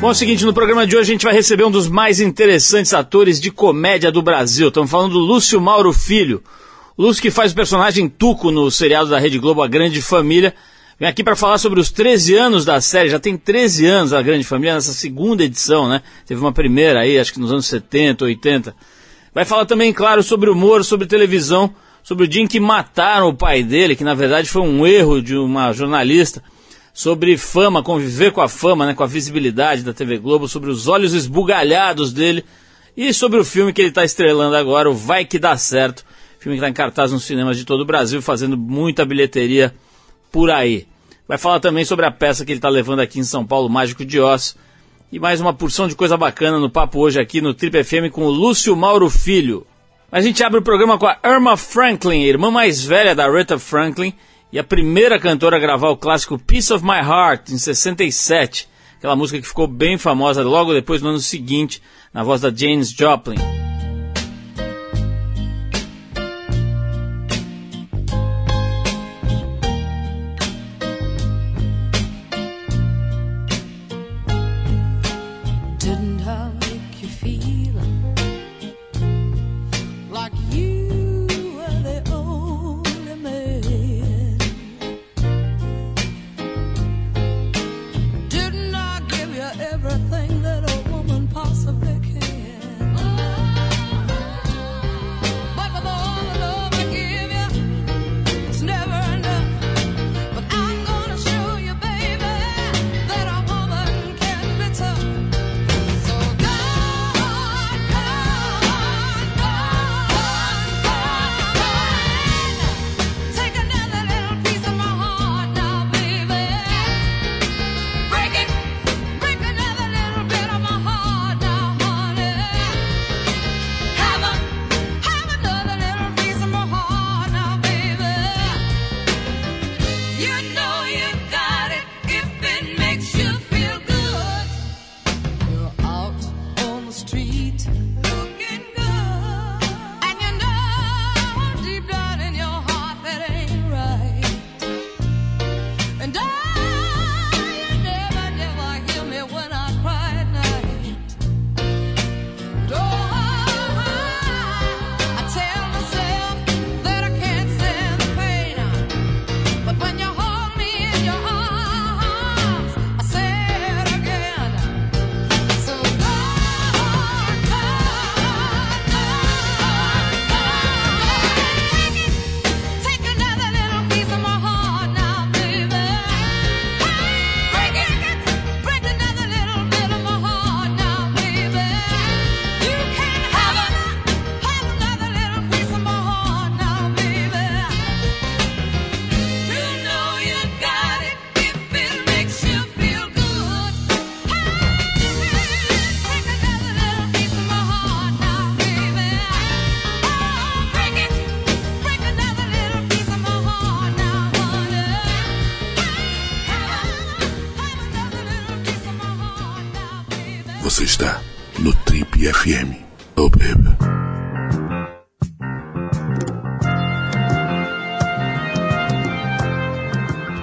Bom, é o seguinte, no programa de hoje a gente vai receber um dos mais interessantes atores de comédia do Brasil. Estamos falando do Lúcio Mauro Filho. O Lúcio que faz o personagem Tuco no seriado da Rede Globo A Grande Família. Vem aqui para falar sobre os 13 anos da série. Já tem 13 anos a Grande Família nessa segunda edição, né? Teve uma primeira aí, acho que nos anos 70, 80. Vai falar também, claro, sobre humor, sobre televisão, sobre o dia em que mataram o pai dele, que na verdade foi um erro de uma jornalista sobre fama, conviver com a fama, né, com a visibilidade da TV Globo, sobre os olhos esbugalhados dele e sobre o filme que ele está estrelando agora, o Vai Que Dá Certo, filme que está em cartaz nos cinemas de todo o Brasil, fazendo muita bilheteria por aí. Vai falar também sobre a peça que ele está levando aqui em São Paulo, Mágico de Oz, e mais uma porção de coisa bacana no papo hoje aqui no Trip FM com o Lúcio Mauro Filho. A gente abre o programa com a Irma Franklin, irmã mais velha da Rita Franklin, e a primeira cantora a gravar o clássico Piece of My Heart, em 67, aquela música que ficou bem famosa logo depois, no ano seguinte, na voz da James Joplin.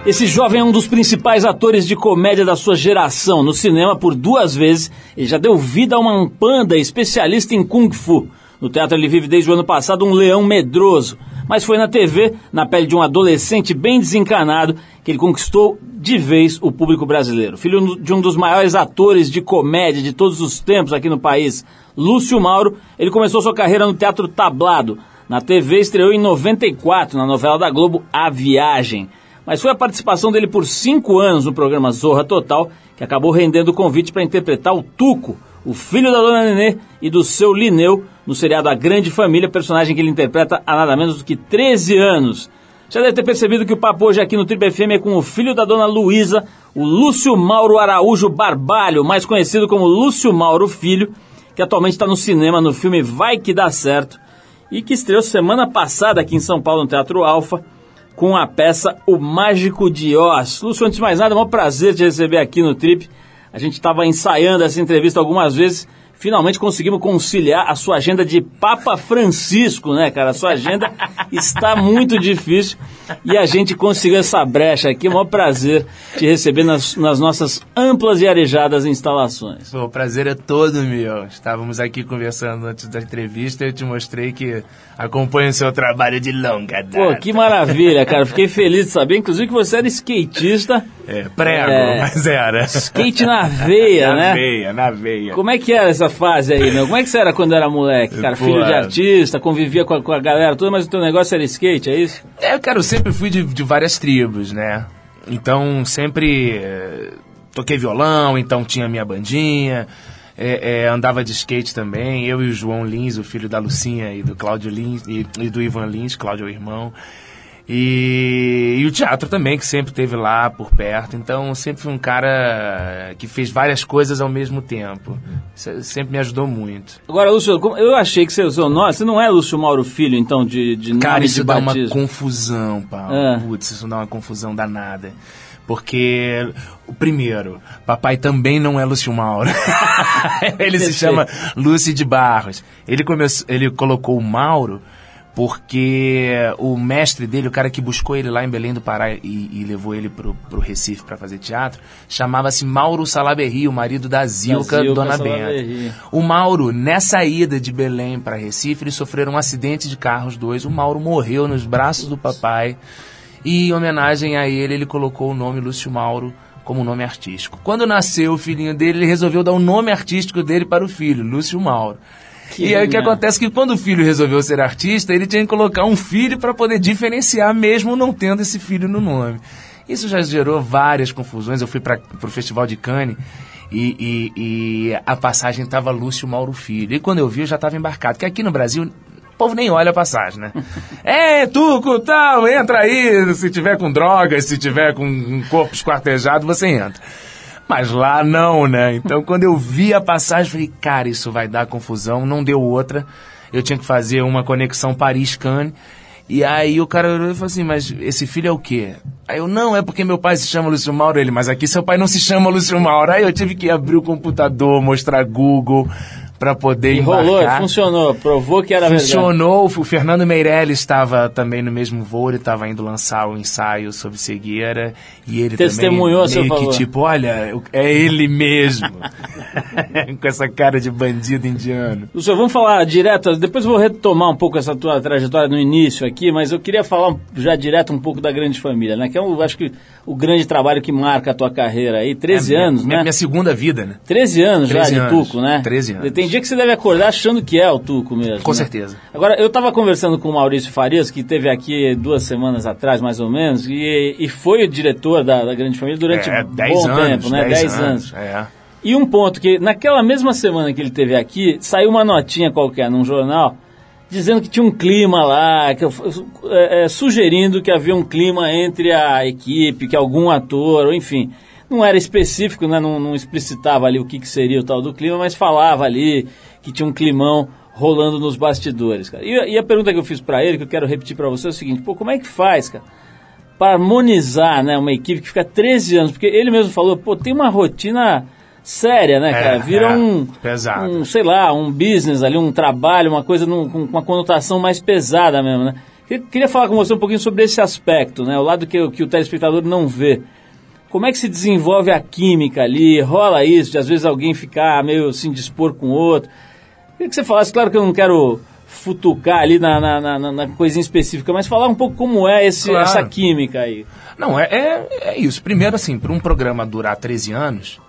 Esse jovem é um dos principais atores de comédia da sua geração. No cinema, por duas vezes, ele já deu vida a uma panda especialista em Kung Fu. No teatro, ele vive desde o ano passado um leão medroso. Mas foi na TV, na pele de um adolescente bem desencanado, que ele conquistou de vez o público brasileiro. Filho de um dos maiores atores de comédia de todos os tempos aqui no país, Lúcio Mauro, ele começou sua carreira no teatro tablado. Na TV, estreou em 94, na novela da Globo A Viagem mas foi a participação dele por cinco anos no programa Zorra Total que acabou rendendo o convite para interpretar o Tuco, o filho da dona Nenê e do seu Lineu, no seriado A Grande Família, personagem que ele interpreta há nada menos do que 13 anos. Já deve ter percebido que o papo hoje aqui no Triple FM é com o filho da dona Luísa, o Lúcio Mauro Araújo Barbalho, mais conhecido como Lúcio Mauro Filho, que atualmente está no cinema no filme Vai Que Dá Certo, e que estreou semana passada aqui em São Paulo no Teatro Alfa, com a peça O Mágico de Oz. Lúcio, antes de mais nada, é um prazer te receber aqui no Trip. A gente estava ensaiando essa entrevista algumas vezes, finalmente conseguimos conciliar a sua agenda de Papa Francisco, né, cara? A sua agenda está muito difícil e a gente conseguiu essa brecha aqui. É um maior prazer te receber nas, nas nossas amplas e arejadas instalações. o prazer é todo meu. Estávamos aqui conversando antes da entrevista e eu te mostrei que acompanho o seu trabalho de longa data. Pô, que maravilha, cara. Fiquei feliz de saber, inclusive, que você era skatista. É, prego, é, mas era. Skate na veia, na né? Na veia, na veia. Como é que era essa fase aí, meu? Como é que você era quando era moleque, cara? Pô, Filho de artista, convivia com a, com a galera toda, mas o teu negócio era skate, é isso? É, cara, eu sempre fui de, de várias tribos, né? Então, sempre eh, toquei violão, então tinha minha bandinha. É, é, andava de skate também, eu e o João Lins, o filho da Lucinha e do Cláudio Lins, e, e do Ivan Lins, Cláudio é o irmão. E, e, o teatro também, que sempre teve lá por perto. Então, sempre fui um cara que fez várias coisas ao mesmo tempo. Isso sempre me ajudou muito. Agora, Lúcio, eu achei que você, o seu nome, você não é Lúcio Mauro Filho, então, de, de cara, nome isso de dá batismo. uma confusão, Paulo. É. Putz, isso dá uma confusão danada. Porque, o primeiro, papai também não é Lúcio Mauro. ele se chama Lúcio de Barros. Ele, começou, ele colocou o Mauro porque o mestre dele, o cara que buscou ele lá em Belém do Pará e, e levou ele pro, pro Recife para fazer teatro, chamava-se Mauro Salaberry, o marido da Zilca, Da Zilca Dona. Benta. O Mauro, nessa ida de Belém para Recife, eles sofreram um acidente de carro os dois. O Mauro morreu nos braços do papai. E em homenagem a ele, ele colocou o nome Lúcio Mauro como nome artístico. Quando nasceu o filhinho dele, ele resolveu dar o nome artístico dele para o filho, Lúcio Mauro. Que e aí o que acontece é que quando o filho resolveu ser artista, ele tinha que colocar um filho para poder diferenciar, mesmo não tendo esse filho no nome. Isso já gerou várias confusões. Eu fui para o Festival de Cannes e, e- e a passagem estava Lúcio Mauro Filho. E quando eu vi, eu já estava embarcado. Porque aqui no Brasil, o povo nem olha a passagem, né? é, Tuco, tal, entra aí. Se tiver com drogas, se tiver com um corpo esquartejado, você entra. Mas lá não, né? Então quando eu vi a passagem, falei, cara, isso vai dar confusão. Não deu outra. Eu tinha que fazer uma conexão Paris-Cannes. E aí o cara olhou e falou assim, mas esse filho é o quê? Aí eu, não, é porque meu pai se chama Lúcio Mauro. Ele, mas aqui seu pai não se chama Lúcio Mauro. Aí eu tive que abrir o computador, mostrar Google para poder E rolou, embarcar. funcionou, provou que era verdade. Funcionou. O Fernando Meirelles estava também no mesmo voo, ele estava indo lançar o ensaio sobre cegueira. E ele Testemunhou também seu meio que favor. tipo, olha, é ele mesmo. Com essa cara de bandido indiano. Lúcio, vamos falar direto, depois vou retomar um pouco essa tua trajetória no início aqui, mas eu queria falar um- já direto um pouco da Grande Família, né? Que é, um, acho que, o grande trabalho que marca a tua carreira aí, 13 É, anos, minha, né? Minha segunda vida, né? 13 anos já 13 de anos. Tuco, né? 13 anos. Tem dia que você deve acordar achando que é o Tuco mesmo. Com né? certeza. Agora, eu estava conversando com o Maurício Farias, que esteve aqui duas semanas atrás, mais ou menos, e, e foi o diretor da, da Grande Família durante é, um 10 bom anos, tempo, né? 10 10 anos. É. E um ponto que, naquela mesma semana que ele teve aqui, saiu uma notinha qualquer num jornal, dizendo que tinha um clima lá, que, é, é, sugerindo que havia um clima entre a equipe, que algum ator, ou enfim, não era específico, né, não, não explicitava ali o que, que seria o tal do clima, mas falava ali que tinha um climão rolando nos bastidores, cara. E, e a pergunta que eu fiz pra ele, que eu quero repetir pra você, é o seguinte, pô, como é que faz, cara? para harmonizar né, uma equipe que fica 13 anos, porque ele mesmo falou, pô, tem uma rotina séria, né, É, cara? Vira é, um, pesado. um, sei lá, um business ali, um trabalho, uma coisa num- com uma conotação mais pesada mesmo, né? Queria- Queria falar com você um pouquinho sobre esse aspecto, né? O lado que, que o telespectador não vê. Como é que se desenvolve a química ali? Rola isso, de às vezes alguém ficar meio assim, dispor com o outro. Queria que você falasse, claro que eu não quero futucar ali na, na, na- na- na coisinha específica, mas falar um pouco como é esse, Claro. essa química aí. Não, é, é, é isso. Primeiro, assim, para um programa durar 13 anos,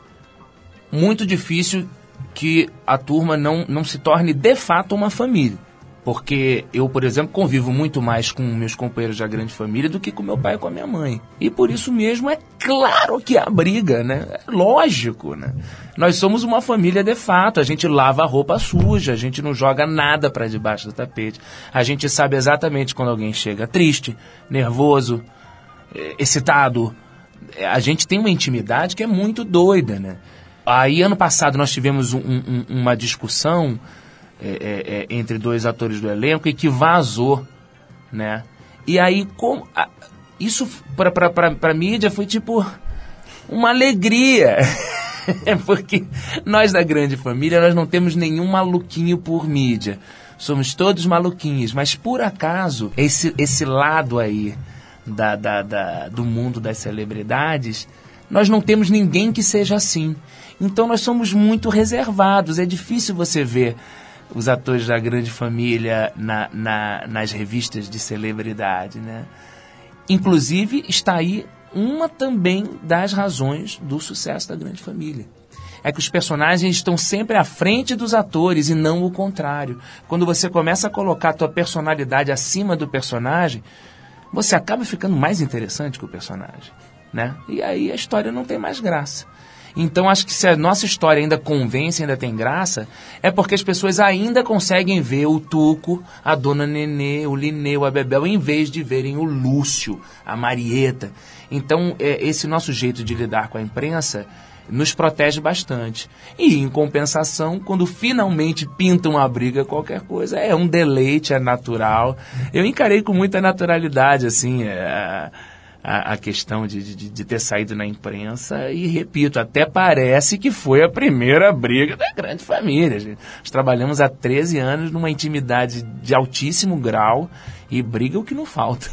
muito difícil que a turma não, não se torne de fato uma família. Porque eu, por exemplo, convivo muito mais com meus companheiros da grande família do que com meu pai e com a minha mãe. E por isso mesmo é claro que há briga, né? É lógico, né? Nós somos uma família de fato. A gente lava a roupa suja, a gente não joga nada para debaixo do tapete. A gente sabe exatamente quando alguém chega triste, nervoso, eh, excitado. Eh, A gente tem uma intimidade que é muito doida, né? Aí, ano passado, nós tivemos um- um- uma discussão é, é, é, entre dois atores do elenco e que vazou, né? E aí, como, a- isso pra, pra, pra, pra mídia foi tipo uma alegria. porque nós da grande família, nós não temos nenhum maluquinho por mídia. Somos todos maluquinhos, mas por acaso, esse, esse lado aí da, da, da, do mundo das celebridades, nós não temos ninguém que seja assim. Então nós somos muito reservados. É difícil você ver os atores da grande família na, na, nas revistas de celebridade, né? Inclusive, está aí uma também das razões do sucesso da grande família. É que os personagens estão sempre à frente dos atores e não o contrário. Quando você começa a colocar a tua personalidade acima do personagem, você acaba ficando mais interessante que o personagem, né? E aí a história não tem mais graça. Então acho que se a nossa história ainda convence, ainda tem graça, é porque as pessoas ainda conseguem ver o Tuco, a Dona Nenê, o Lineu, a Bebel, em vez de verem o Lúcio, a Marieta. Então é, esse nosso jeito de lidar com a imprensa nos protege bastante. E, em compensação, quando finalmente pinta uma briga, qualquer coisa, é um deleite, é natural. Eu encarei com muita naturalidade, assim, é, a, a, questão de, de, de, ter saído na imprensa e, repito, até parece que foi a primeira briga da grande família. Gente. Nós trabalhamos há 13 anos numa intimidade de altíssimo grau e briga é o que não falta.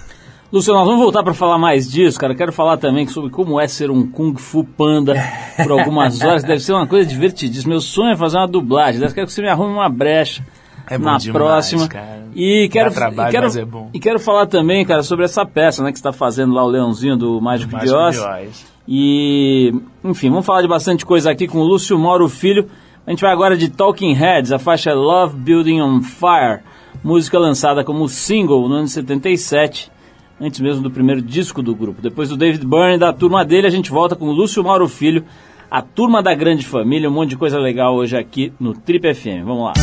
Luciano, nós vamos voltar para falar mais disso, cara. Quero falar também sobre como é ser um Kung Fu Panda por algumas horas. Deve ser uma coisa divertidíssima. Meu sonho é fazer uma dublagem. Quero que você me arrume uma brecha é na demais, próxima. Cara. E quero, trabalho, e quero, mas é bom. E quero falar também, cara, sobre essa peça, né, que está fazendo lá o Leãozinho do Mágico, de Oz. E, enfim, vamos falar de bastante coisa aqui com o Lúcio Mauro Filho. A gente vai agora de Talking Heads, a faixa Love Building on Fire, música lançada como single no ano 77 antes mesmo do primeiro disco do grupo. Depois do David Byrne e da turma dele, a gente volta com o Lúcio Mauro Filho, a turma da grande família, um monte de coisa legal hoje aqui no Trip FM. Vamos lá.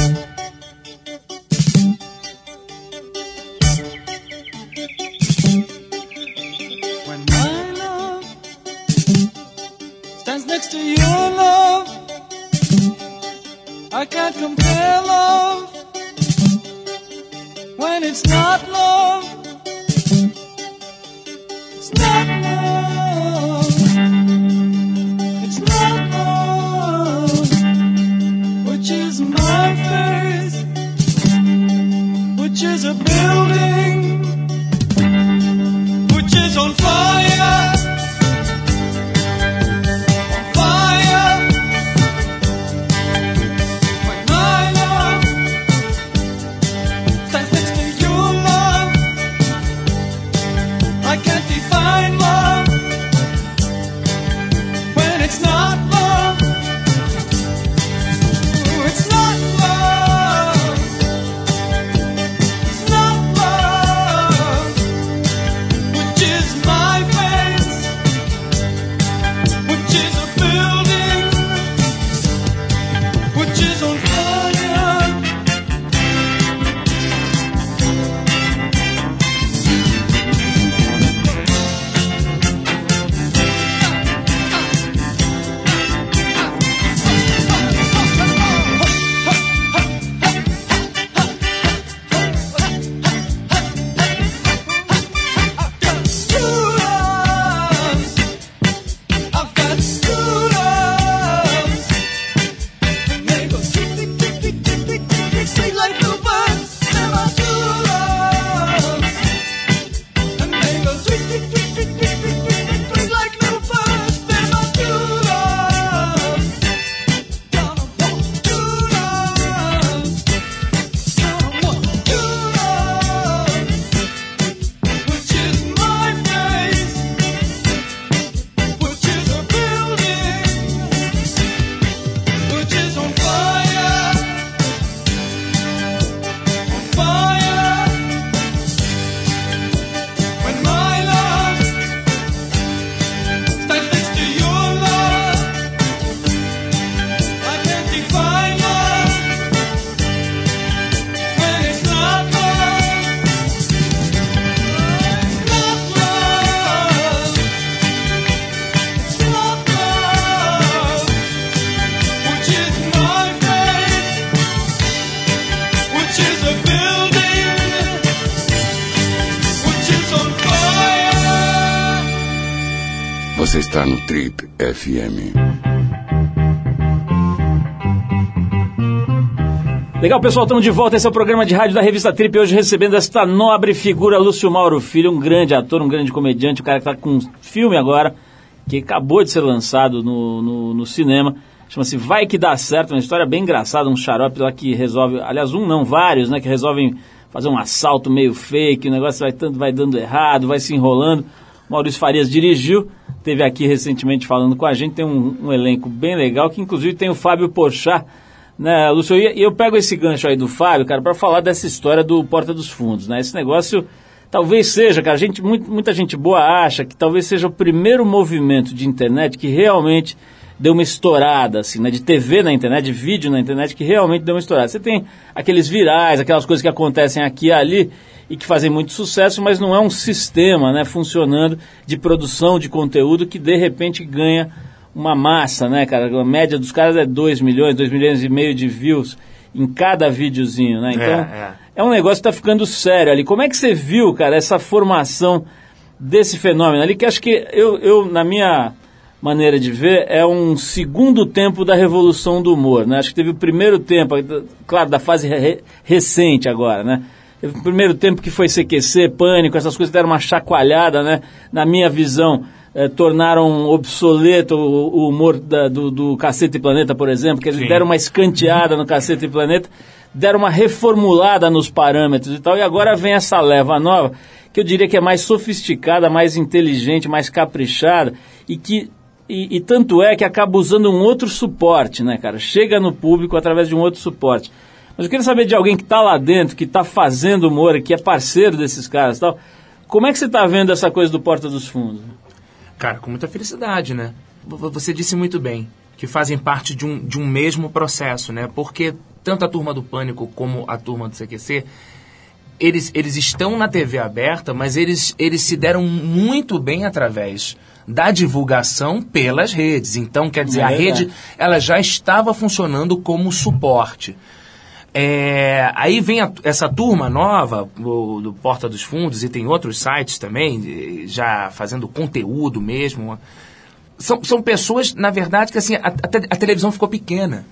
can't compare love when it's not love. It's not love. It's not love, which is my face, which is a bill. no Trip FM. Legal, pessoal, estamos de volta. Esse é o programa de rádio da revista Trip. Hoje recebendo esta nobre figura, Lúcio Mauro Filho, um grande ator, um grande comediante, o cara que está com um filme agora, que acabou de ser lançado no, no, no cinema. Chama-se Vai Que Dá Certo, uma história bem engraçada, um xarope lá que resolve, aliás, um não, vários, né, que resolvem fazer um assalto meio fake, o negócio vai, tanto, vai dando errado, vai se enrolando. Maurício Farias dirigiu, teve aqui recentemente falando com a gente, tem um, um elenco bem legal, que inclusive tem o Fábio Porchat, né, Lúcio, e eu pego esse gancho aí do Fábio, cara, para falar dessa história do Porta dos Fundos, né? Esse negócio talvez seja, cara, gente, muito, muita gente boa acha que talvez seja o primeiro movimento de internet que realmente deu uma estourada, assim, né? De TV na internet, de vídeo na internet, que realmente deu uma estourada. Você tem aqueles virais, aquelas coisas que acontecem aqui e ali e que fazem muito sucesso, mas não é um sistema, né, funcionando de produção de conteúdo que de repente ganha uma massa, né, cara? A média dos caras é 2 milhões, 2 milhões e meio de views em cada videozinho, né? Então, é, é. é um negócio que está ficando sério ali. Como é que você viu, cara, essa formação desse fenômeno ali, que acho que eu, eu na minha maneira de ver, é um segundo tempo da revolução do humor, né? Acho que teve o primeiro tempo, claro, da fase re recente agora, né? Teve o primeiro tempo que foi CQC, Pânico, essas coisas deram uma chacoalhada, né? Na minha visão, eh, tornaram obsoleto o, o humor da, do, do Cacete e Planeta, por exemplo, que eles Sim. deram uma escanteada no Cacete e Planeta, deram uma reformulada nos parâmetros e tal, e agora vem essa leva nova, que eu diria que é mais sofisticada, mais inteligente, mais caprichada, e que e, e, tanto é que acaba usando um outro suporte, né, cara? Chega no público através de um outro suporte. Mas eu queria saber de alguém que está lá dentro, que está fazendo humor, que é parceiro desses caras e tal. Como é que você está vendo essa coisa do Porta dos Fundos? Cara, com muita felicidade, né? Você disse muito bem que fazem parte de um, de um mesmo processo, né? Porque tanto a turma do Pânico como a turma do CQC, eles, eles estão na TV aberta, mas eles, eles se deram muito bem através da divulgação pelas redes. Então, quer dizer, é a rede ela já estava funcionando como suporte. É, aí vem a, essa turma nova do, do, Porta dos Fundos e tem outros sites também, já fazendo conteúdo mesmo. São, são pessoas, na verdade, que assim, a, a, televisão ficou pequena.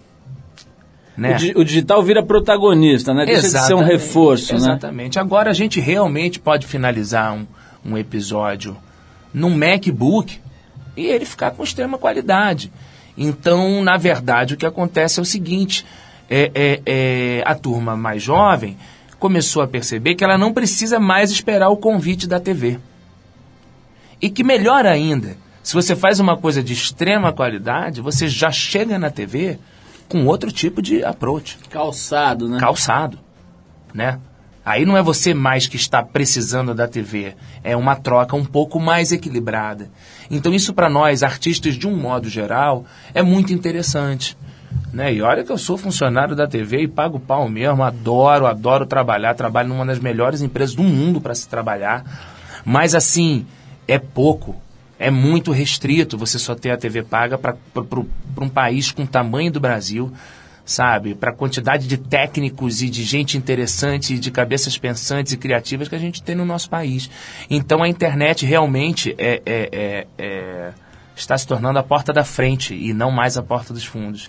Né? O, o, digital vira protagonista, né? Deixa exatamente, de ser um reforço, exatamente. né? Exatamente. Agora a gente realmente pode finalizar um, um episódio num MacBook e ele ficar com extrema qualidade. Então, na verdade, o que acontece é o seguinte: é, é, é, a turma mais jovem começou a perceber que ela não precisa mais esperar o convite da TV. E que melhor ainda, se você faz uma coisa de extrema qualidade, você já chega na TV com outro tipo de approach. Calçado, né? Calçado, né? Aí não é você mais que está precisando da TV, é uma troca um pouco mais equilibrada. Então isso para nós, artistas de um modo geral, é muito interessante. Né? E olha que eu sou funcionário da TV e pago pau mesmo, adoro, adoro trabalhar, trabalho numa das melhores empresas do mundo para se trabalhar. Mas assim, é pouco, é muito restrito você só ter a TV paga para um país com o tamanho do Brasil, sabe? Para a quantidade de técnicos e de gente interessante, e de cabeças pensantes e criativas que a gente tem no nosso país. Então a internet realmente é, é, é, é está se tornando a porta da frente e não mais a porta dos fundos.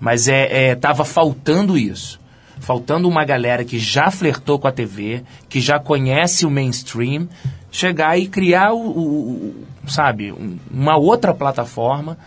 Mas é, é tava faltando isso. Faltando uma galera que já flertou com a TV, que já conhece o mainstream, chegar e criar o, o sabe, um, uma outra plataforma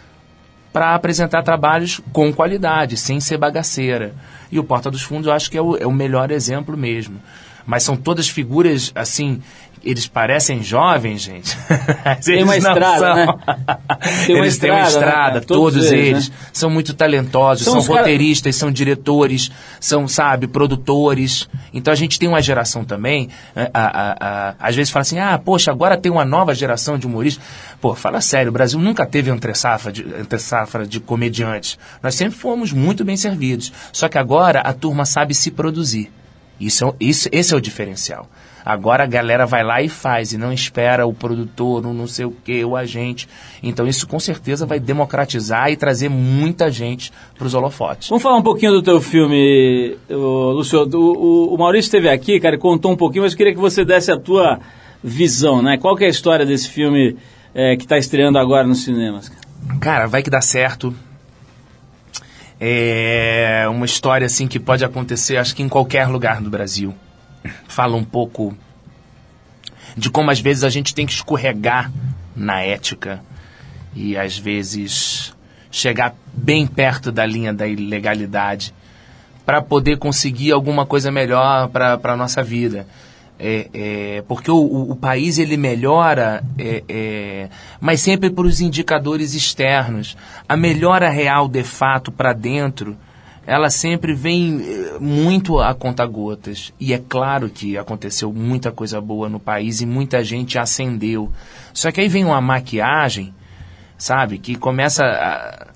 para apresentar trabalhos com qualidade, sem ser bagaceira. E o Porta dos Fundos eu acho que é o, é o melhor exemplo mesmo. Mas são todas figuras, assim, eles parecem jovens, gente. Tem uma estrada, né? Tem uma eles estrada, têm uma estrada, né? todos, todos, eles. eles. Né? São muito talentosos, são, são roteiristas, cara... são diretores, são, sabe, produtores. Então a gente tem uma geração também, a, a, a, às vezes fala assim, ah, poxa, agora tem uma nova geração de humoristas. Pô, fala sério, o Brasil nunca teve entre safra de, entre safra de comediantes. Nós sempre fomos muito bem servidos. Só que agora a turma sabe se produzir. Isso, é isso, esse é o diferencial. Agora a galera vai lá e faz, e não espera o produtor, o não sei o que, o agente. Então isso com certeza vai democratizar e trazer muita gente para os holofotes. Vamos falar um pouquinho do teu filme, Lúcio. O, o, Maurício esteve aqui, cara, contou um pouquinho, mas eu queria que você desse a tua visão, né? Qual que é a história desse filme é, que está estreando agora nos cinemas? Cara, vai que dá certo. É uma história assim que pode acontecer, acho que em qualquer lugar do Brasil. Fala um pouco de como às vezes a gente tem que escorregar na ética e às vezes chegar bem perto da linha da ilegalidade para poder conseguir alguma coisa melhor para a nossa vida. É, é, porque o, o, país ele melhora, é, é mas sempre por os indicadores externos. A melhora real, de fato, para dentro, ela sempre vem é, muito a conta gotas. E é claro que aconteceu muita coisa boa no país e muita gente acendeu. Só que aí vem uma maquiagem, sabe, que começa a,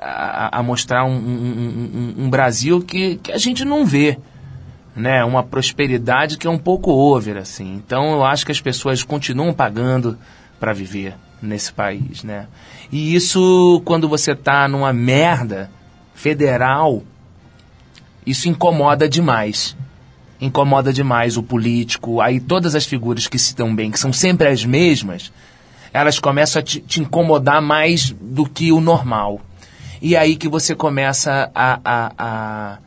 a, a mostrar um, um, um, um Brasil que, que a gente não vê né, uma prosperidade que é um pouco over, assim. Então eu acho que as pessoas continuam pagando para viver nesse país, né? E isso, quando você tá numa merda federal, isso incomoda demais. Incomoda demais o político. Aí todas as figuras que se dão bem, que são sempre as mesmas, elas começam a te, te incomodar mais do que o normal. E aí que você começa a, a, a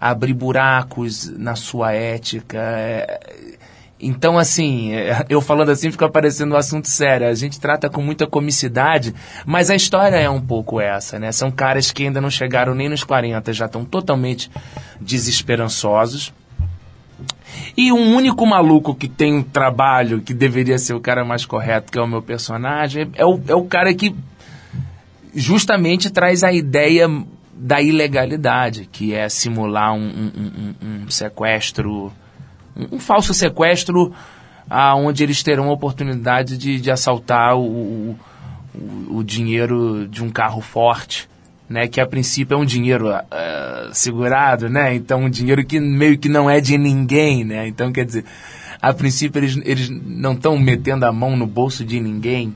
abrir buracos na sua ética. É, então, assim, é, eu falando assim fica parecendo um assunto sério. A gente trata com muita comicidade, mas a história é um pouco essa, né? São caras que ainda não chegaram nem nos 40, já estão totalmente desesperançosos. E um único maluco que tem um trabalho que deveria ser o cara mais correto, que é o meu personagem, é o, é o cara que justamente traz a ideia da ilegalidade, que é simular um, um, um, um sequestro, um, falso sequestro, aonde eles terão a oportunidade de, de assaltar o, o, o, dinheiro de um carro forte, né? Que a princípio é um dinheiro uh, segurado, né? Então um dinheiro que meio que não é de ninguém, né? Então quer dizer, a princípio eles, eles não estão metendo a mão no bolso de ninguém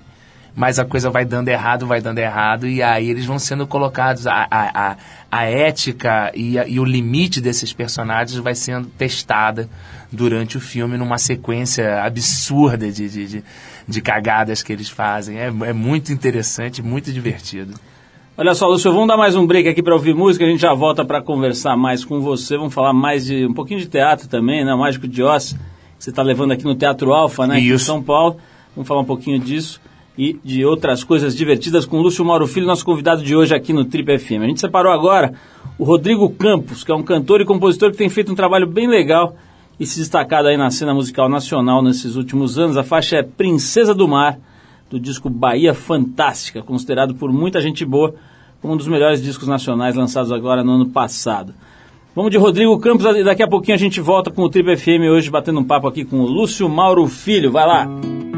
mas a coisa vai dando errado, vai dando errado, e aí eles vão sendo colocados, a, a, a, a ética e, a, e o limite desses personagens vai sendo testada durante o filme numa sequência absurda de, de, de, de cagadas que eles fazem. É, é muito interessante, muito divertido. Olha só, Lúcio, vamos dar mais um break aqui para ouvir música, a gente já volta para conversar mais com você, vamos falar mais de um pouquinho de teatro também, né? O Mágico de Oz, que você está levando aqui no Teatro Alfa, né? Isso. Aqui em São Paulo. Vamos falar um pouquinho disso e de outras coisas divertidas com Lúcio Mauro Filho, nosso convidado de hoje aqui no Trip FM. A gente separou agora o Rodrigo Campos, que é um cantor e compositor que tem feito um trabalho bem legal e se destacado aí na cena musical nacional nesses últimos anos. A faixa é Princesa do Mar, do disco Bahia Fantástica, considerado por muita gente boa como um dos melhores discos nacionais lançados agora no ano passado. Vamos de Rodrigo Campos daqui a pouquinho a gente volta com o Trip FM hoje batendo um papo aqui com o Lúcio Mauro Filho. Vai lá!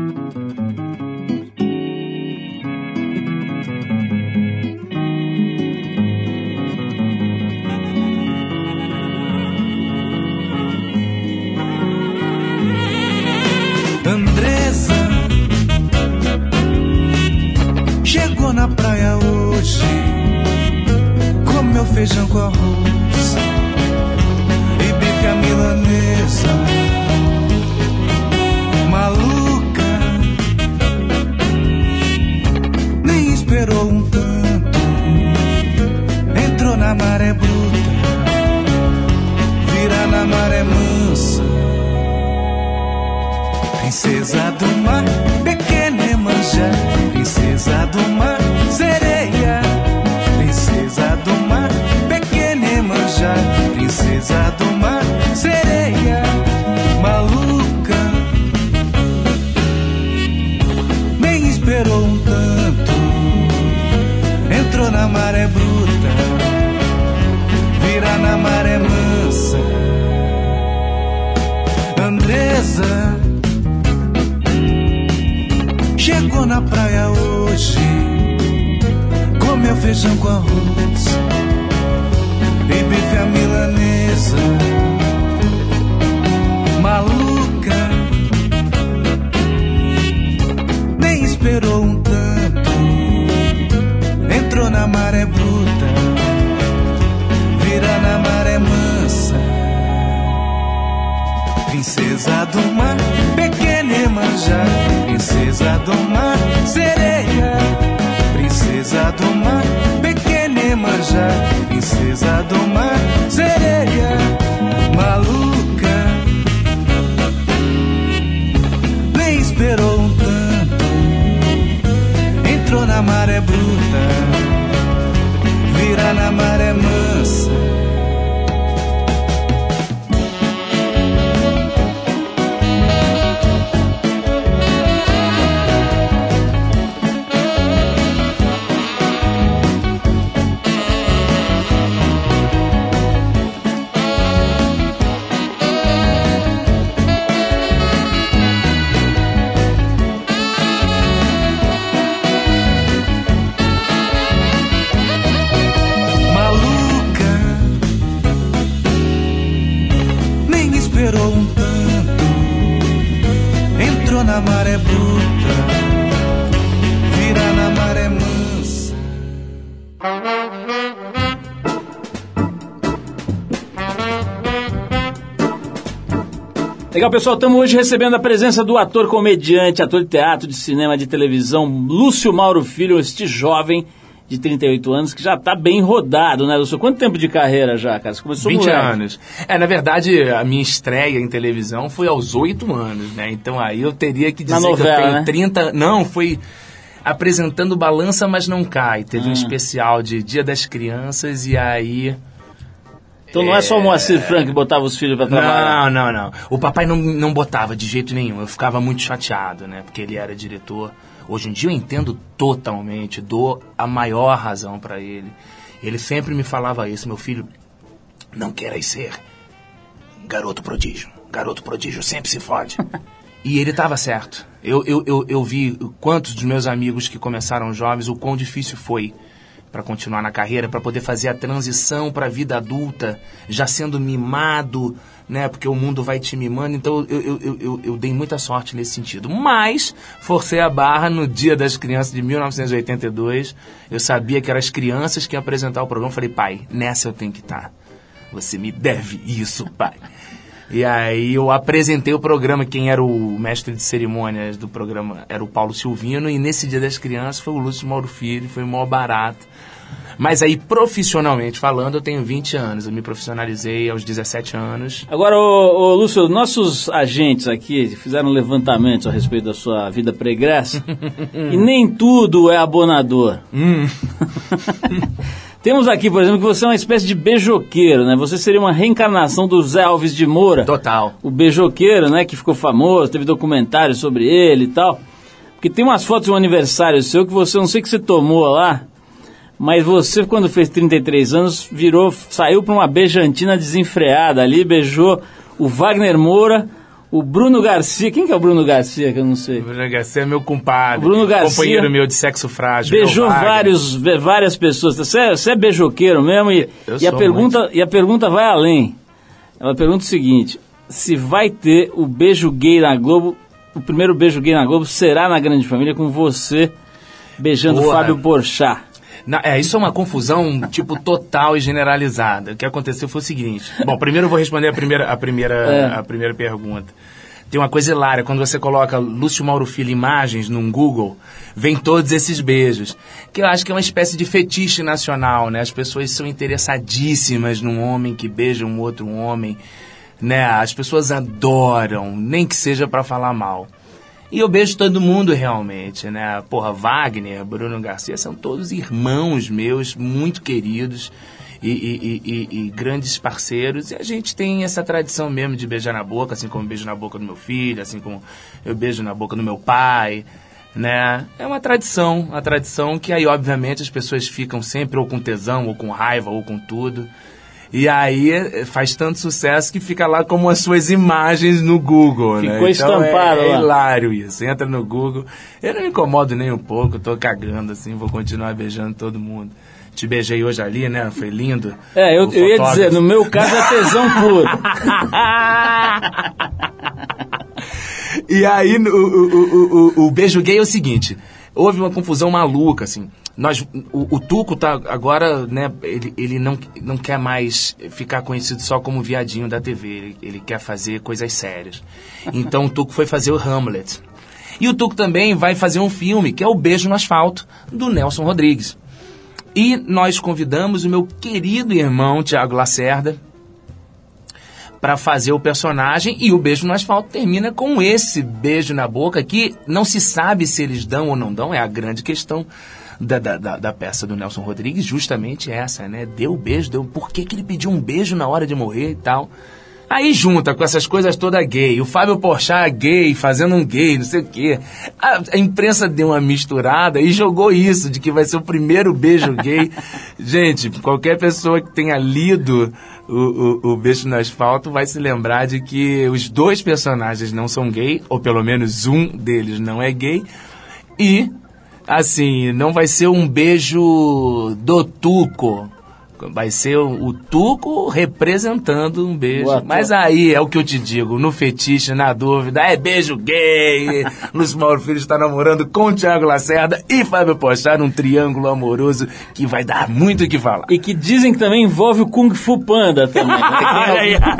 Esperou um tanto, entrou na maré bruta, vira na maré mansa. Princesa do mar, pequena e manja, princesa do mar, sereia. Princesa do mar, pequena Emanjá, princesa do mar, sereia, maré bruta, vira na maré mansa. Andresa chegou na praia hoje meu feijão com arroz e bife a milanesa. Maluca, nem esperou um na maré bruta, vira na maré mansa. Princesa do mar, pequena manjar, princesa do mar, sereia. Princesa do mar, pequena Emanjá, princesa do mar, sereia. Maluca. Nem esperou um tanto, entrou na maré bruta, na maré mansa. Legal, pessoal, estamos hoje recebendo a presença do ator comediante, ator de teatro, de cinema, de televisão, Lúcio Mauro Filho, este jovem de 38 anos que já está bem rodado, né, Lúcio? Quanto tempo de carreira já, cara? Você começou 20 moleque. anos. É, na verdade, a minha estreia em televisão foi aos 8 anos, né? Então aí eu teria que dizer que eu novela, tenho né? 30. Não, foi apresentando Balança, mas não cai. Teve Ah. um especial de Dia das Crianças e aí. Então não é só o Moacir Franco que botava os filhos para trabalhar. Não, não, não. O papai não, não botava de jeito nenhum. Eu ficava muito chateado, né? Porque ele era diretor. Hoje em dia eu entendo totalmente, dou a maior razão pra ele. Ele sempre me falava isso, meu filho, não queras ser garoto prodígio. Garoto prodígio sempre se fode. e ele estava certo. Eu, eu, eu, eu vi quantos dos meus amigos que começaram jovens, o quão difícil foi para continuar na carreira, para poder fazer a transição para a vida adulta, já sendo mimado, né? Porque o mundo vai te mimando. Então eu, eu, eu, eu, dei muita sorte nesse sentido. Mas forcei a barra no Dia das Crianças de 1982. Eu sabia que eram as crianças que iam apresentar o programa. Falei, pai, nessa eu tenho que estar. Você me deve isso, pai. E aí eu apresentei o programa, quem era o mestre de cerimônias do programa era o Paulo Silvino, e nesse Dia das Crianças foi o Lúcio Mauro Filho, foi mó barato. Mas aí, profissionalmente falando, eu tenho 20 anos, eu me profissionalizei aos 17 anos. Agora, ô, ô, Lúcio, nossos agentes aqui fizeram um levantamento a respeito da sua vida pregressa e nem tudo é abonador. Temos aqui, por exemplo, que você é uma espécie de beijoqueiro, né? Você seria uma reencarnação do Zé Alves de Moura. Total. O beijoqueiro, né? Que ficou famoso, teve documentário sobre ele e tal. Porque tem umas fotos de um aniversário seu que você, não sei o que você tomou lá, mas você, quando fez 33 anos, virou, saiu para uma beijantina desenfreada ali, beijou o Wagner Moura, o Bruno Garcia. Quem que é o Bruno Garcia, que eu não sei? Bruno Garcia é meu compadre. Bruno Garcia- Companheiro meu de sexo frágil. Beijou vários, várias pessoas. Você é, você é beijoqueiro mesmo e, e a pergunta e a pergunta vai além. Ela pergunta o seguinte: se vai ter o beijo gay na Globo, o primeiro beijo gay na Globo será na Grande Família com você beijando Porra. Fábio Porchat. Na- é, isso é uma confusão, tipo, total e generalizada. O que aconteceu foi o seguinte. Bom, primeiro eu vou responder a primeira, a primeira, É. a primeira pergunta. Tem uma coisa hilária, quando você coloca Lúcio Mauro Filho imagens num Google, vem todos esses beijos. Que eu acho que é uma espécie de fetiche nacional, né? As pessoas são interessadíssimas num homem que beija um outro homem, né? As pessoas adoram, nem que seja pra falar mal. E eu beijo todo mundo realmente, né? Porra, Wagner, Bruno Garcia, são todos irmãos meus, muito queridos e, e- e- e- grandes parceiros. E a gente tem essa tradição mesmo de beijar na boca, assim como beijo na boca do meu filho, assim como eu beijo na boca do meu pai, né? É uma tradição, uma tradição que aí, obviamente, as pessoas ficam sempre ou com tesão, ou com raiva, ou com tudo. E aí faz tanto sucesso que fica lá como as suas imagens no Google, né? Ficou estampado é, é lá. hilário isso. Entra no Google. Eu não me incomodo nem um pouco, tô cagando assim, vou continuar beijando todo mundo. Te beijei hoje ali, né? Foi lindo. É, eu, eu ia dizer, no meu caso é tesão puro. E aí, o, o, o, o beijo gay é o seguinte: houve uma confusão maluca, assim. Nós, o, o Tuco tá agora, né? Ele, ele não, não quer mais ficar conhecido só como viadinho da TV. Ele, ele quer fazer coisas sérias. Então o Tuco foi fazer o Hamlet. E o Tuco também vai fazer um filme que é o Beijo no Asfalto do Nelson Rodrigues. E nós convidamos o meu querido irmão Tiago Lacerda para fazer o personagem e o beijo no asfalto termina com esse beijo na boca que não se sabe se eles dão ou não dão, é a grande questão da, da, da, peça do Nelson Rodrigues, justamente essa, né? Deu beijo, deu. Por que, que ele pediu um beijo na hora de morrer e tal? Aí junta com essas coisas toda gay, o Fábio Porchat gay, fazendo um gay, não sei o quê. A, a, imprensa deu uma misturada e jogou isso, de que vai ser o primeiro beijo gay. Gente, qualquer pessoa que tenha lido o, o, o Beijo no Asfalto vai se lembrar de que os dois personagens não são gay, ou pelo menos um deles não é gay, e, assim, não vai ser um beijo do Tuco, vai ser o, o Tuco representando um beijo. Boa, Mas aí é o que eu te digo, no fetiche, na dúvida, é beijo gay. Luiz Mauro Filho está namorando com o Thiago Lacerda e Fábio Pochá num triângulo amoroso que vai dar muito o que falar. E que dizem que também envolve o Kung Fu Panda também. Né?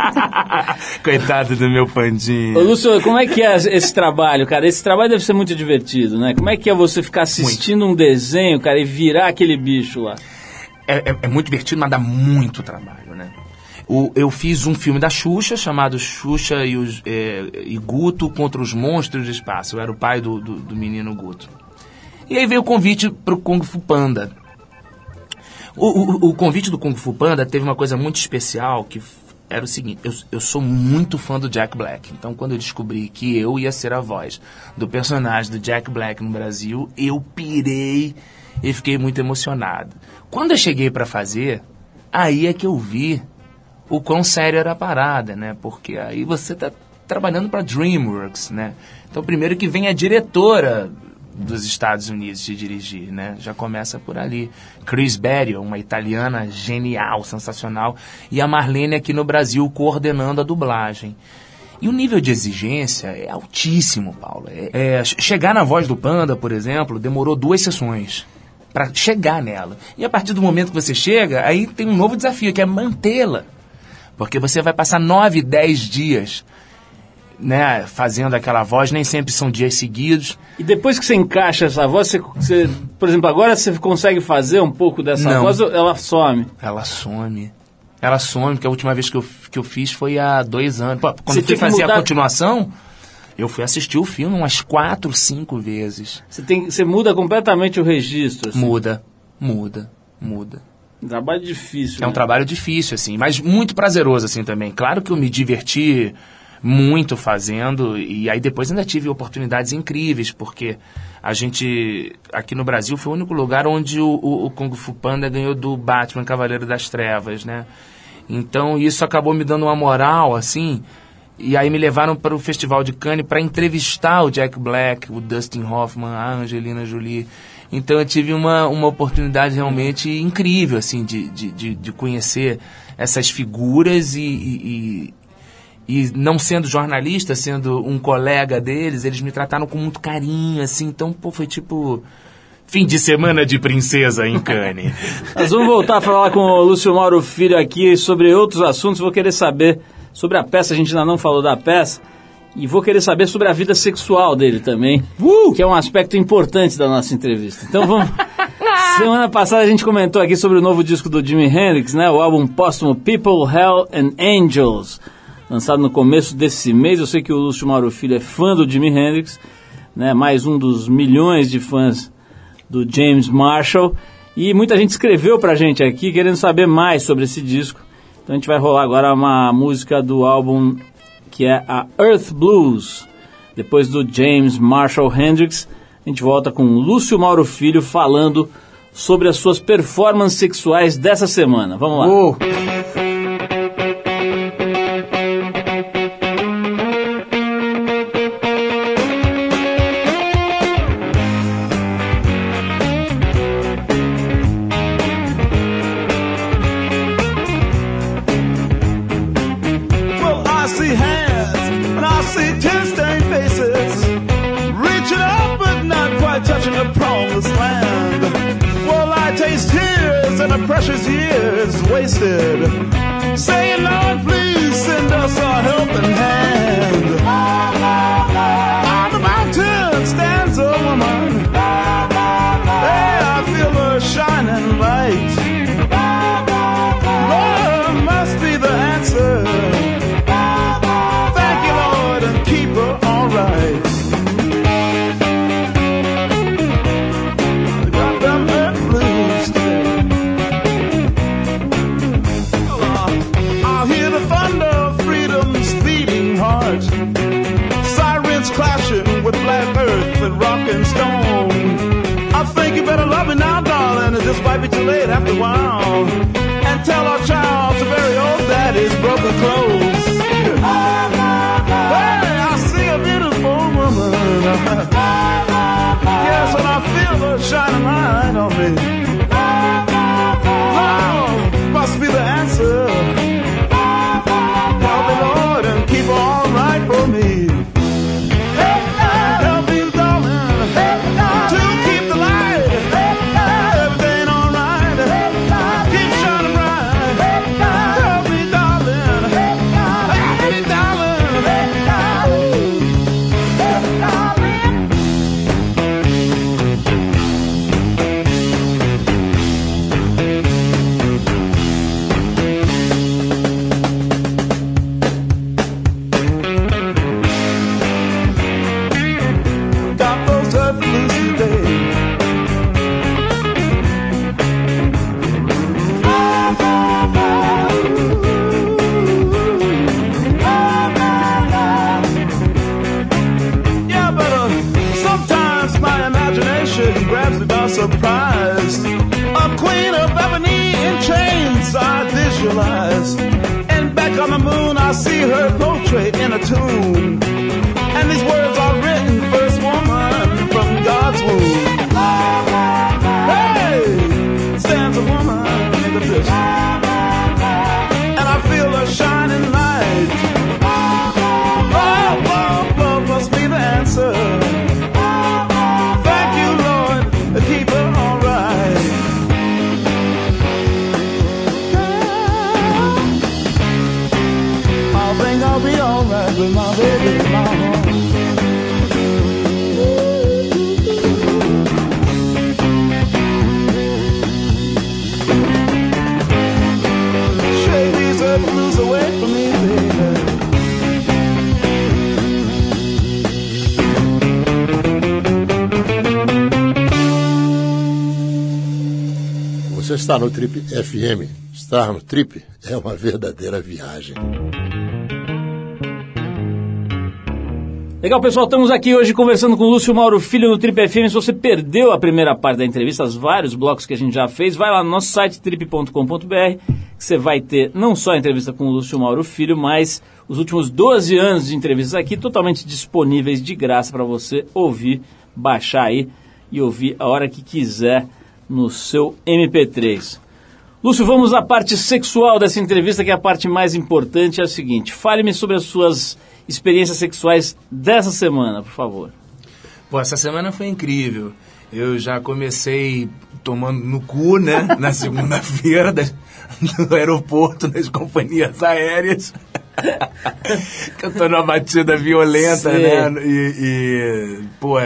Coitado do meu pandinho. Ô, Lúcio, como é que é esse trabalho, cara? Esse trabalho deve ser muito divertido, né? Como é que é você ficar assistindo muito. um desenho, cara, e virar aquele bicho lá? É, é, é, muito divertido, mas dá muito trabalho, né? O, eu fiz um filme da Xuxa, chamado Xuxa e, os, é, e Guto contra os Monstros do Espaço. Eu era o pai do, do, do menino Guto. E aí veio o convite para o Kung Fu Panda. O, o, o, convite do Kung Fu Panda teve uma coisa muito especial, que era o seguinte, eu, eu sou muito fã do Jack Black. Então, quando eu descobri que eu ia ser a voz do personagem do Jack Black no Brasil, eu pirei e fiquei muito emocionado. Quando eu cheguei para fazer, aí é que eu vi o quão sério era a parada, né? Porque aí você tá trabalhando para DreamWorks, né? Então, primeiro que vem a diretora dos Estados Unidos de dirigir, né? Já começa por ali. Chris Berry, uma italiana genial, sensacional, e a Marlene aqui no Brasil coordenando a dublagem. E o nível de exigência é altíssimo, Paulo. É, é, chegar na voz do Panda, por exemplo, demorou duas sessões para chegar nela. E a partir do momento que você chega, aí tem um novo desafio, que é mantê-la. Porque você vai passar nove, dez dias né, fazendo aquela voz, nem sempre são dias seguidos. E depois que você encaixa essa voz, você, você por exemplo, agora você consegue fazer um pouco dessa Não. voz, ela some? Ela some. Ela some, porque a última vez que eu, que eu fiz foi há dois anos. Pô, quando você eu fui fazer mudar... a continuação, eu fui assistir o filme umas quatro, cinco vezes. Você, tem, você muda completamente o registro? Assim. Muda, muda, muda. Um trabalho difícil. É né? um trabalho difícil, assim, mas muito prazeroso, assim, também. Claro que eu me diverti muito fazendo, e aí depois ainda tive oportunidades incríveis, porque a gente, aqui no Brasil, foi o único lugar onde o, o, o Kung Fu Panda ganhou do Batman Cavaleiro das Trevas, né? Então isso acabou me dando uma moral, assim, e aí me levaram para o Festival de Cannes para entrevistar o Jack Black, o Dustin Hoffman, a Angelina Jolie. Então eu tive uma, uma oportunidade realmente incrível, assim, de, de, de, conhecer essas figuras e, e, e, e, não sendo jornalista, sendo um colega deles, eles me trataram com muito carinho, assim. Então, pô, foi tipo... Fim de semana de princesa em Cannes. Nós vamos voltar a falar com o Lúcio Mauro Filho aqui sobre outros assuntos. Vou querer saber Sobre a peça, a gente ainda não falou da peça. E vou querer saber sobre a vida sexual dele também, uh! que é um aspecto importante da nossa entrevista. Então vamos. Semana passada a gente comentou aqui sobre o novo disco do Jimi Hendrix, né? O álbum póstumo People, Hell and Angels, lançado no começo desse mês. Eu sei que o Lúcio Mauro Filho é fã do Jimi Hendrix, né? Mais um dos milhões de fãs do James Marshall. E muita gente escreveu pra gente aqui querendo saber mais sobre esse disco. Então a gente vai rolar agora uma música do álbum que é a Earth Blues. Depois do James Marshall Hendrix, a gente volta com Lúcio Mauro Filho falando sobre as suas performances sexuais dessa semana. Vamos lá. Uh. Just might be too late after a while. And tell our child to bury old daddy's broken clothes. Hey, I see a beautiful woman. Yes, and I feel her shining light on me. Love oh, must be the answer. Está no Trip FM. Estar no Trip é uma verdadeira viagem. Legal, pessoal, estamos aqui hoje conversando com o Lúcio Mauro Filho no Trip FM. Se você perdeu a primeira parte da entrevista, os vários blocos que a gente já fez, vai lá no nosso site trip.com.br, que você vai ter não só a entrevista com o Lúcio Mauro Filho, mas os últimos 12 anos de entrevistas aqui totalmente disponíveis de graça para você ouvir, baixar aí e ouvir a hora que quiser no seu MP3. Lúcio, vamos à parte sexual dessa entrevista, que é a parte mais importante. É o seguinte: fale-me sobre as suas experiências sexuais dessa semana, por favor. Pô, essa semana foi incrível. Eu já comecei tomando no cu, né? Na segunda-feira da- no aeroporto, nas companhias aéreas. que eu tô numa batida violenta, Sim. né? E, e, pô,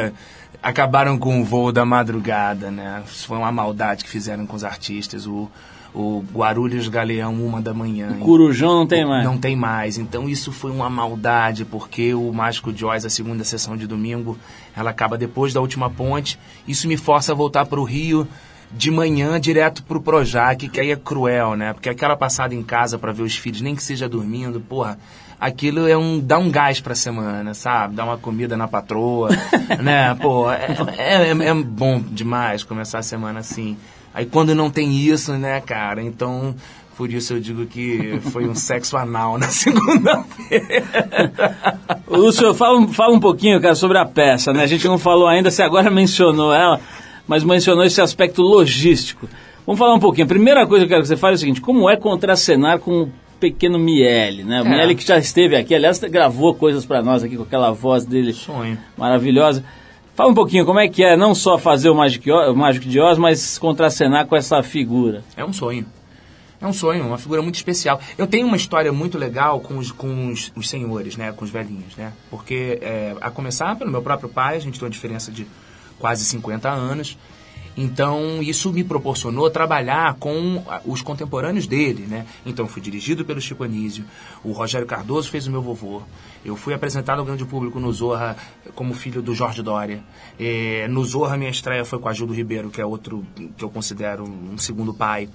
acabaram com o voo da madrugada, né? Foi uma maldade que fizeram com os artistas. O, o Guarulhos Galeão, uma da manhã. Corujão não tem mais. Não tem mais. Então isso foi uma maldade, porque o Mágico Oz, a segunda sessão de domingo, ela acaba depois da última ponte. Isso me força a voltar para o Rio de manhã direto pro Projac, que aí é cruel, né? Porque aquela passada em casa para ver os filhos, nem que seja dormindo, porra, aquilo é um dá um gás pra semana, sabe? Dá uma comida na patroa, né? Pô, é, é, é bom demais começar a semana assim. Aí quando não tem isso, né, cara? Então, por isso eu digo que foi um sexo anal na segunda-feira. Lúcio, fala, fala um pouquinho, cara, sobre a peça, né? A gente não falou ainda, você agora mencionou ela, mas mencionou esse aspecto logístico. Vamos falar um pouquinho. A primeira coisa que eu quero que você fale é o seguinte: como é contracenar com o pequeno Miele, né? O É. Miele que já esteve aqui, aliás, gravou coisas pra nós aqui com aquela voz dele Sonho. maravilhosa. Fala um pouquinho como é que é não só fazer o Magic, O- de Oz, mas contracenar com essa figura. É um sonho. É um sonho, uma figura muito especial. Eu tenho uma história muito legal com os, com os, os senhores, né? Com os velhinhos, né? Porque, é, a começar pelo meu próprio pai, a gente tem uma diferença de quase 50 anos. Então, isso me proporcionou trabalhar com os contemporâneos dele, né? Então, fui dirigido pelo Chico Anísio, o Rogério Cardoso fez o meu vovô, eu fui apresentado ao grande público no Zorra como filho do Jorge Dória. Eh, no Zorra, minha estreia foi com a Gildo Ribeiro, que é outro que eu considero um segundo pai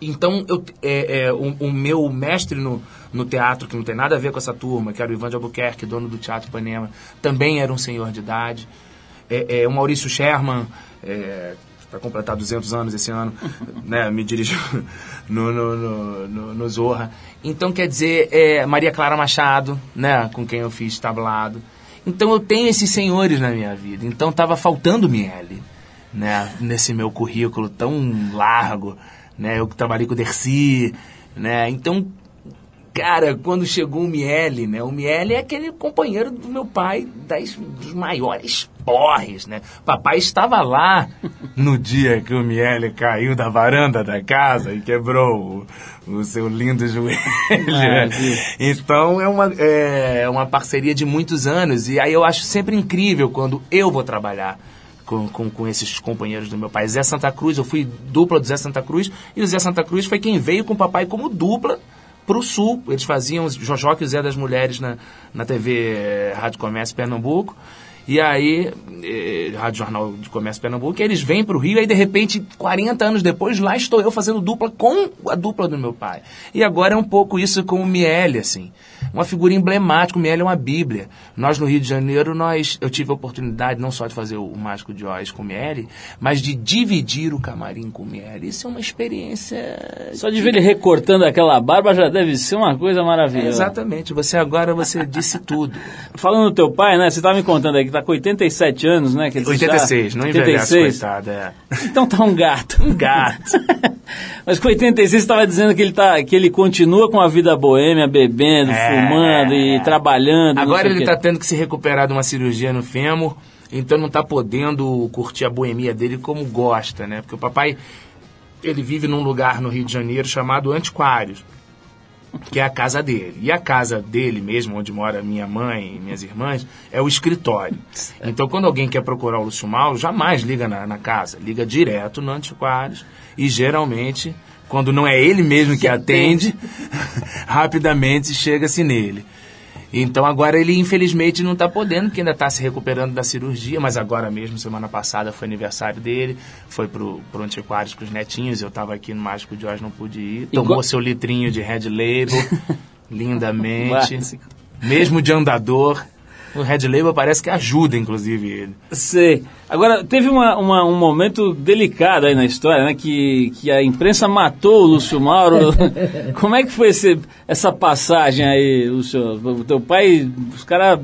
Então, eu, é, é, o, o meu mestre no, no teatro, que não tem nada a ver com essa turma, que era o Ivan de Albuquerque, dono do Teatro Ipanema, também era um senhor de idade. É, é, o Maurício Sherman, é, vai completar 200 anos esse ano, né, me dirigiu no, no, no, no, Zorra. Então, quer dizer, é, Maria Clara Machado, né, com quem eu fiz tablado. Então, eu tenho esses senhores na minha vida. Então, estava faltando Miele, né, nesse meu currículo tão largo, né, eu que trabalhei com o Dercy, né, então Cara, quando chegou o Miele, né? O Miele é aquele companheiro do meu pai das, dos maiores porres, né? Papai estava lá no dia que o Miele caiu da varanda da casa e quebrou o, o seu lindo joelho. Ah, então é uma, é uma parceria de muitos anos e aí eu acho sempre incrível quando eu vou trabalhar. Com, com, com, esses companheiros do meu pai. Zé Santa Cruz, eu fui dupla do Zé Santa Cruz, e o Zé Santa Cruz foi quem veio com o papai como dupla para o sul. Eles faziam Jojoque e o Zé das Mulheres na, na TV eh, Rádio Comércio Pernambuco. E aí, eh, Rádio Jornal de Comércio Pernambuco, eles vêm para o Rio, e aí de repente, 40 anos depois, lá estou eu fazendo dupla com a dupla do meu pai. E agora é um pouco isso com o Miele, assim. Uma figura emblemática, o Miele é uma bíblia. Nós no Rio de Janeiro, nós, eu tive a oportunidade não só de fazer o Mágico de Oz com o Miele, mas de dividir o camarim com o Miele. Isso é uma experiência... Só de ver ele recortando aquela barba já deve ser uma coisa maravilhosa. É, exatamente, você agora você disse tudo. Falando do teu pai, né, você estava me contando aí que tá com 87 anos, né? Que ele 86, já... não envelhece, coitado, é. Então tá um gato. Um gato. Mas com 86 você estava dizendo que ele, tá, que ele continua com a vida boêmia, bebendo, É, e é. trabalhando. não Agora sei o ele está tendo que se recuperar de uma cirurgia no fêmur, então não está podendo curtir a boemia dele como gosta, né? Porque o papai, ele vive num lugar no Rio de Janeiro chamado Antiquários, que é a casa dele. E a casa dele mesmo, onde mora minha mãe e minhas irmãs, é o escritório. Então quando alguém quer procurar o Lúcio Mauro, jamais liga na, na casa, liga direto no Antiquários e geralmente... Quando não é ele mesmo que atende, rapidamente chega-se nele. Então agora ele infelizmente não está podendo, porque ainda está se recuperando da cirurgia, mas agora mesmo, semana passada, foi aniversário dele, foi pro, pro Antiquários com os netinhos, eu estava aqui no Mágico de Oz, não pude ir. Tomou Igual- seu litrinho de Red Label, lindamente. Mesmo de andador. O Red Label parece que ajuda, inclusive, ele. Sei. Agora, teve uma, uma- um momento delicado aí na história, né? Que, que a imprensa matou o Lúcio Mauro. Como é que foi esse, essa passagem aí, Lúcio? O teu pai, os caras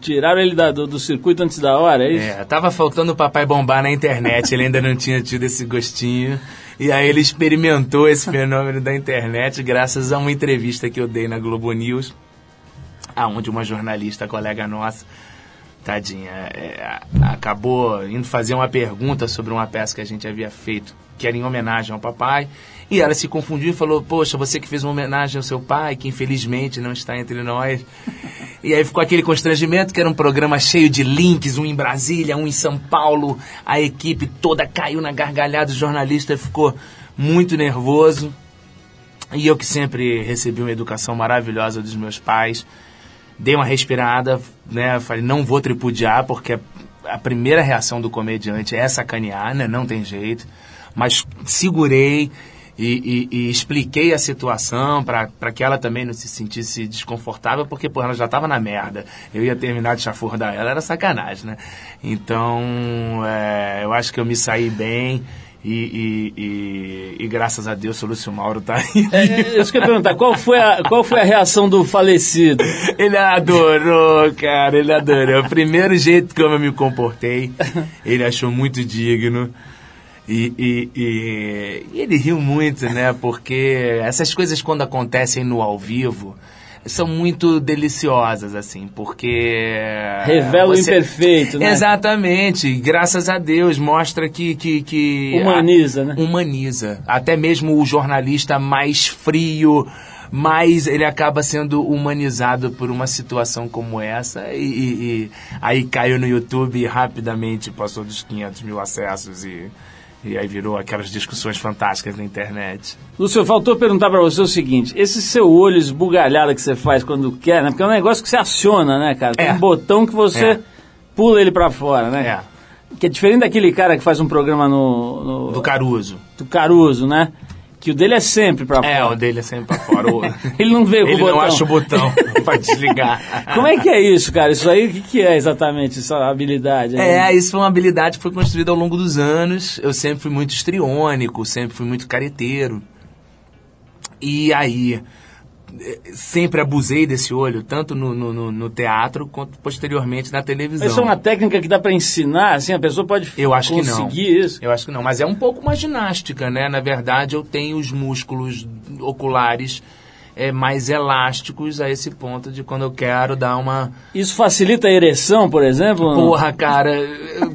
tiraram ele da- do, do circuito antes da hora, é isso? É, tava faltando o papai bombar na internet, ele ainda não tinha tido esse gostinho. E aí ele experimentou esse fenômeno da internet graças a uma entrevista que eu dei na Globo News, aonde uma jornalista, colega nossa, tadinha, é, acabou indo fazer uma pergunta sobre uma peça que a gente havia feito, que era em homenagem ao papai. E ela se confundiu e falou: Poxa, você que fez uma homenagem ao seu pai, que infelizmente não está entre nós. E aí ficou aquele constrangimento, que era um programa cheio de links, um em Brasília, um em São Paulo. A equipe toda caiu na gargalhada, o jornalista ficou muito nervoso. E eu que sempre recebi uma educação maravilhosa dos meus pais, dei uma respirada, né? Falei, não vou tripudiar, porque a primeira reação do comediante é sacanear, né? Não tem jeito. Mas segurei e, e- e expliquei a situação para que ela também não se sentisse desconfortável, porque, pô, ela já tava na merda. Eu ia terminar de chafurdar ela, era sacanagem, né? Então, é, eu acho que eu me saí bem. E, e- e- e graças a Deus o Lúcio Mauro tá aí. É, Isso que eu ia perguntar, qual foi, a, qual foi a reação do falecido? Ele adorou, cara, ele adorou. O primeiro jeito como eu me comportei, ele achou muito digno. E- e ele riu muito, né? Porque essas coisas, quando acontecem no ao vivo, são muito deliciosas, assim, porque. Revela o imperfeito, né? Exatamente. Graças a Deus, mostra que. que, que Humaniza, né? humaniza. Até mesmo o jornalista mais frio, mais ele acaba sendo humanizado por uma situação como essa. E, e- e aí caiu no YouTube e rapidamente passou dos 500 mil acessos e, e aí virou aquelas discussões fantásticas na internet. Lúcio, faltou perguntar pra você o seguinte: esse seu olho esbugalhado que você faz quando quer, né? Porque é um negócio que você aciona, né, cara? Tem É. um botão que você É. pula ele pra fora, né? É, Que é diferente daquele cara que faz um programa no. no do Caruso. do Caruso, né? Que o dele é sempre pra É, fora. o dele é sempre pra fora. Ele não veio com Ele o não botão. acha o botão pra desligar. Como é que é isso, cara? Isso aí, o que, que é exatamente essa habilidade? aí? É, isso foi uma habilidade que foi construída ao longo dos anos. Eu sempre fui muito histriônico, sempre fui muito careteiro. E aí, sempre abusei desse olho, tanto no, no, no- teatro quanto posteriormente na televisão. Isso é uma técnica que dá pra ensinar, assim, a pessoa pode Eu acho que não. conseguir isso. Eu acho que não, mas é um pouco uma ginástica, né? Na verdade, eu tenho os músculos oculares é, mais elásticos a esse ponto de quando eu quero dar uma. Isso facilita a ereção, por exemplo? Porra, cara,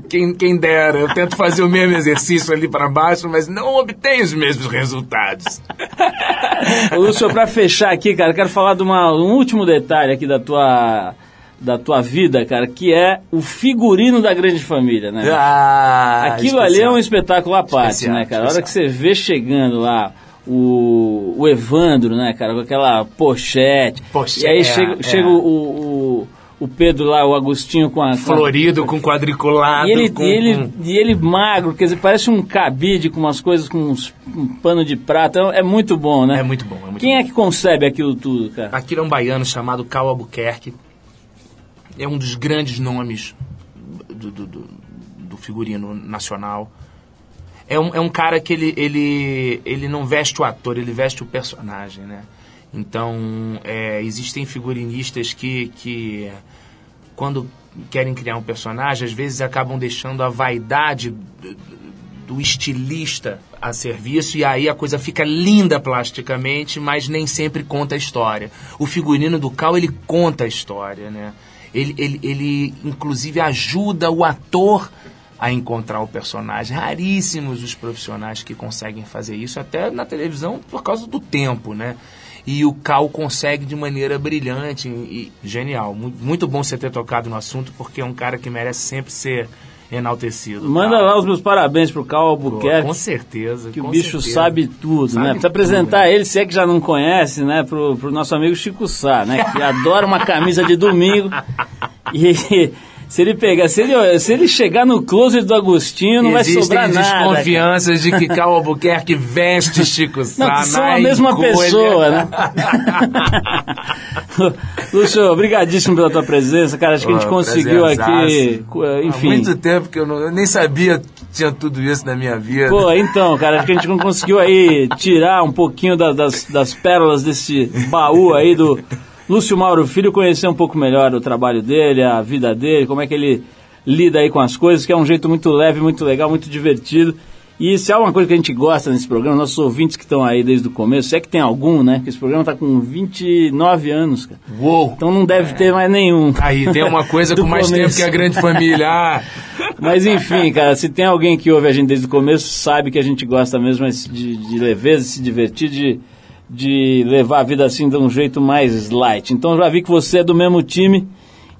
quem, quem dera. Eu tento fazer o mesmo exercício ali para baixo, mas não obtenho os mesmos resultados. Lúcio, pra fechar aqui, cara, quero falar de uma- um último detalhe aqui da tua, da tua vida, cara, que é o figurino da grande família, né? Ah, Aquilo ali é um especial. espetáculo à parte, Especial, né, cara? A hora especial. que você vê chegando lá o, o Evandro, né, cara, com aquela pochete. Pochete, e aí é, chega, é. chega o, o, o Pedro lá, o Agostinho com a... com Florido, com quadriculado. E ele, com, ele, com- e ele magro, quer dizer, parece um cabide com umas coisas, com uns, um pano de prata. É muito bom, né? É muito bom, é muito Quem bom. é que concebe aquilo tudo, cara? Aquilo é um baiano chamado Cal Albuquerque. É um dos grandes nomes do, do, do- do figurino nacional. É um, é um cara que ele, ele, ele não veste o ator, ele veste o personagem, né? Então, é, existem figurinistas que, que, quando querem criar um personagem, às vezes acabam deixando a vaidade do- estilista a serviço e aí a coisa fica linda plasticamente, mas nem sempre conta a história. O figurino do Cal, ele conta a história, né? Ele, ele, ele inclusive ajuda o ator a encontrar o personagem. Raríssimos os profissionais que conseguem fazer isso, até na televisão por causa do tempo, né? E o Cal consegue de maneira brilhante e genial. Mu- Muito bom você ter tocado no assunto, porque é um cara que merece sempre ser enaltecido. Manda Cal. lá os meus parabéns pro Cal Albuquerque. Com certeza. Que o com bicho certeza. sabe tudo, Sabe né? Precisa apresentar né? ele, se é que já não conhece, né? Pro, pro nosso amigo Chico Sá, né? Que adora uma camisa de domingo. E se ele pegar, se ele, se ele chegar no closet do Agostinho, não vai Existem sobrar nada. desconfianças de que Cal Albuquerque veste Chico Sá Não, são a mesma pessoa, né? Lúcio, obrigadíssimo pela tua presença, cara. Acho que a gente Pô, conseguiu aqui, prazerzaço. co- Há enfim. muito tempo que eu, não, eu nem sabia que tinha tudo isso na minha vida. Pô, então, cara, acho que a gente não conseguiu aí tirar um pouquinho da- das, das pérolas desse baú aí do Lúcio Mauro Filho, conhecer um pouco melhor o trabalho dele, a vida dele, como é que ele lida aí com as coisas, que é um jeito muito leve, muito legal, muito divertido. E se há uma coisa que a gente gosta nesse programa, nossos ouvintes que estão aí desde o começo, se é que tem algum, né? Que esse programa tá com 29 anos, cara. Uou! Então não deve ter mais nenhum. Aí tem uma coisa com mais começo. tempo que a grande família. Ah, Mas enfim, cara, se tem alguém que ouve a gente desde o começo, sabe que a gente gosta mesmo de, de leveza, de se divertir, de, de levar a vida assim de um jeito mais light. Então já vi que você é do mesmo time.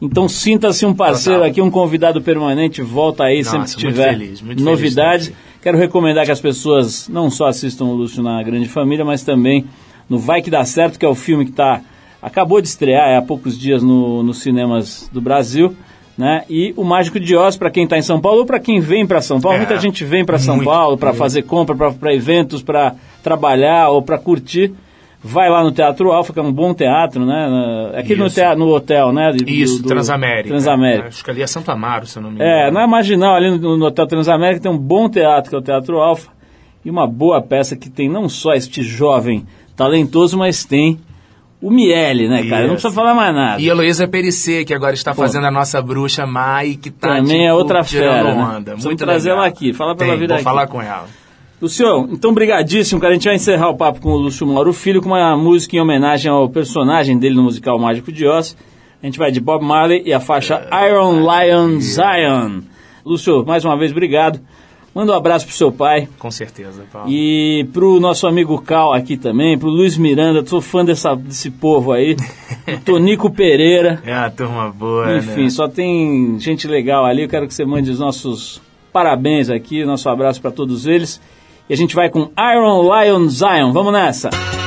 Então sinta-se um parceiro Total. aqui, um convidado permanente, volta aí Nossa, sempre que muito tiver feliz, muito novidade. feliz Quero recomendar que as pessoas não só assistam o Lúcio na Grande Família, mas também no Vai Que Dá Certo, que é o filme que tá, acabou de estrear é, há poucos dias no, nos cinemas do Brasil. Né? E o Mágico de Oz, para quem está em São Paulo ou para quem vem para São Paulo. É, Muita gente vem para São Paulo para fazer compra, para eventos, para trabalhar ou para curtir. Vai lá no Teatro Alfa, que é um bom teatro, né? Na- Aqui no, teatro, no hotel, né? do- isso, do- Transamérica. Transamérica. Acho que ali é Santo Amaro, se eu não me É, engano. na Marginal, ali no, no Hotel Transamérica, tem um bom teatro, que é o Teatro Alfa, e uma boa peça que tem não só este jovem talentoso, mas tem o Miele, né, cara? Não Isso. precisa falar mais nada. E Heloísa Perissé, que agora está fazendo a nossa bruxa Mai, que tá Também é tipo, outra tirando fera, né? onda. Precisamos Muito trazer ela aqui. Fala pra ela Tem, vir vou aqui. falar com ela. Luciano, então brigadíssimo, cara. A gente vai encerrar o papo com o Lúcio Mauro Filho com uma música em homenagem ao personagem dele no musical Mágico de Oz. A gente vai de Bob Marley e a faixa Iron Lion Zion. Lúcio, mais uma vez, obrigado. Manda um abraço pro seu pai Com certeza, Paulo. e pro nosso amigo Cal aqui também, pro Luiz Miranda, sou fã dessa, desse povo aí, Tonico Pereira. É uma turma boa, Enfim, né? só tem gente legal ali. Eu quero que você mande os nossos parabéns aqui, nosso abraço para todos eles. E a gente vai com Iron Lion Zion. Vamos nessa! É